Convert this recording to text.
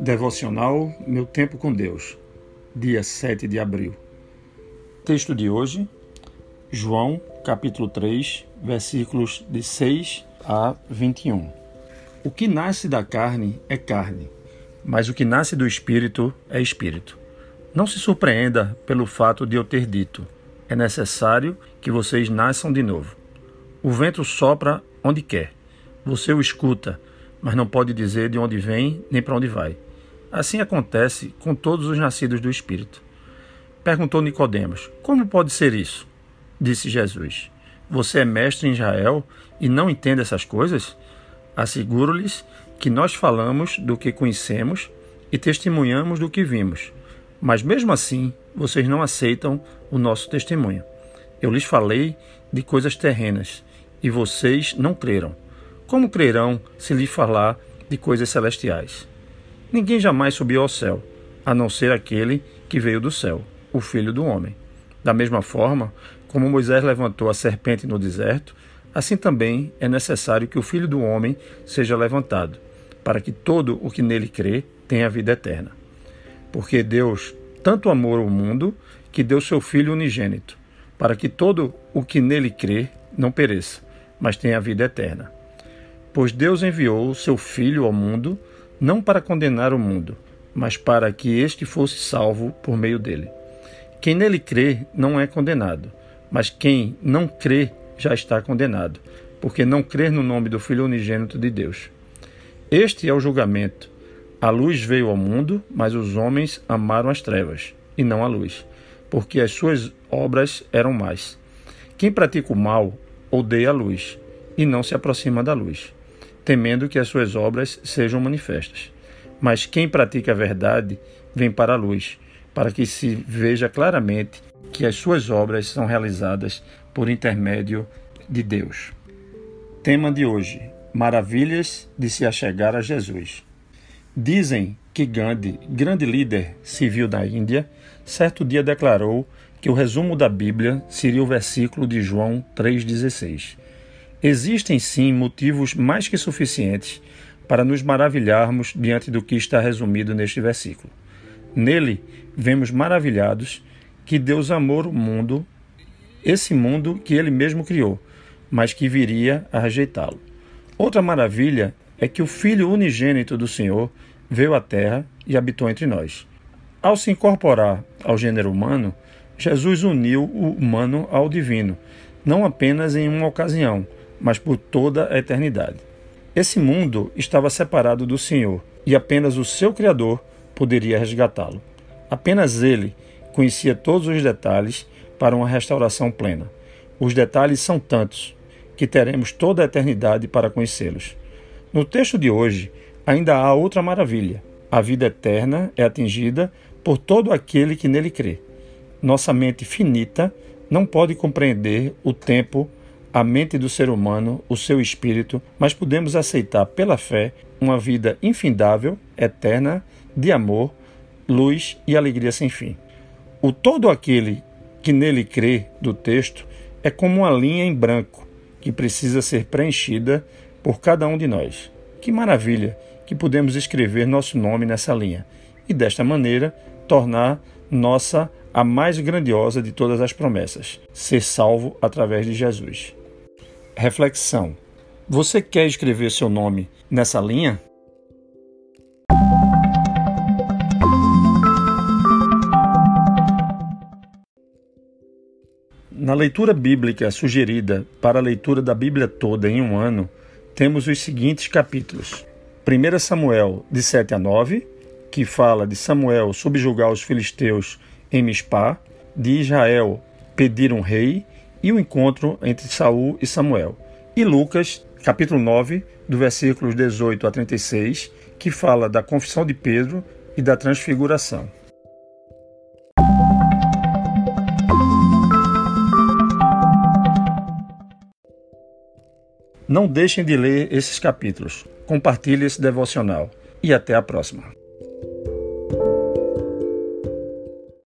Devocional Meu Tempo com Deus, dia 7 de abril. Texto de hoje, João, capítulo 3, versículos de 6 a 21. O que nasce da carne é carne, mas o que nasce do espírito é espírito. Não se surpreenda pelo fato de eu ter dito: é necessário que vocês nasçam de novo. O vento sopra onde quer. Você o escuta, mas não pode dizer de onde vem nem para onde vai. Assim acontece com todos os nascidos do Espírito. Perguntou Nicodemos: Como pode ser isso? Disse Jesus: Você é mestre em Israel e não entende essas coisas? Asseguro-lhes que nós falamos do que conhecemos e testemunhamos do que vimos. Mas mesmo assim, vocês não aceitam o nosso testemunho. Eu lhes falei de coisas terrenas e vocês não creram. Como crerão se lhes falar de coisas celestiais? Ninguém jamais subiu ao céu, a não ser aquele que veio do céu, o Filho do Homem. Da mesma forma, como Moisés levantou a serpente no deserto, assim também é necessário que o Filho do Homem seja levantado, para que todo o que nele crê tenha vida eterna. Porque Deus tanto amou o mundo que deu seu Filho unigênito, para que todo o que nele crê não pereça, mas tenha vida eterna. Pois Deus enviou seu Filho ao mundo não para condenar o mundo, mas para que este fosse salvo por meio dele. Quem nele crê não é condenado, mas quem não crê já está condenado, porque não crê no nome do Filho unigênito de Deus. Este é o julgamento. A luz veio ao mundo, mas os homens amaram as trevas, e não a luz, porque as suas obras eram más. Quem pratica o mal odeia a luz, e não se aproxima da luz temendo que as suas obras sejam manifestas. Mas quem pratica a verdade vem para a luz, para que se veja claramente que as suas obras são realizadas por intermédio de Deus. Tema de hoje: Maravilhas de se achegar a Jesus. Dizem que Gandhi, grande líder civil da Índia, certo dia declarou que o resumo da Bíblia seria o versículo de João 3,16 Existem sim motivos mais que suficientes para nos maravilharmos diante do que está resumido neste versículo. Nele, vemos maravilhados que Deus amou o mundo, esse mundo que ele mesmo criou, mas que viria a rejeitá-lo. Outra maravilha é que o Filho unigênito do Senhor veio à terra e habitou entre nós. Ao se incorporar ao gênero humano, Jesus uniu o humano ao divino, não apenas em uma ocasião, mas por toda a eternidade. Esse mundo estava separado do Senhor e apenas o seu Criador poderia resgatá-lo. Apenas ele conhecia todos os detalhes para uma restauração plena. Os detalhes são tantos que teremos toda a eternidade para conhecê-los. No texto de hoje, ainda há outra maravilha. A vida eterna é atingida por todo aquele que nele crê. Nossa mente finita não pode compreender o tempo a mente do ser humano, o seu espírito, mas podemos aceitar pela fé uma vida infindável, eterna, de amor, luz e alegria sem fim. O todo aquele que nele crê do texto é como uma linha em branco que precisa ser preenchida por cada um de nós. Que maravilha que podemos escrever nosso nome nessa linha e desta maneira tornar nossa a mais grandiosa de todas as promessas, ser salvo através de Jesus. Reflexão: Você quer escrever seu nome nessa linha? Na leitura bíblica sugerida para a leitura da Bíblia toda em um ano, temos os seguintes capítulos: 1 Samuel, de 7 a 9, que fala de Samuel subjugar os filisteus em Mispá, de Israel pedir um rei e o encontro entre Saul e Samuel. E Lucas, capítulo 9, do versículos 18 a 36, que fala da confissão de Pedro e da transfiguração. Não deixem de ler esses capítulos. Compartilhe esse devocional. E até a próxima.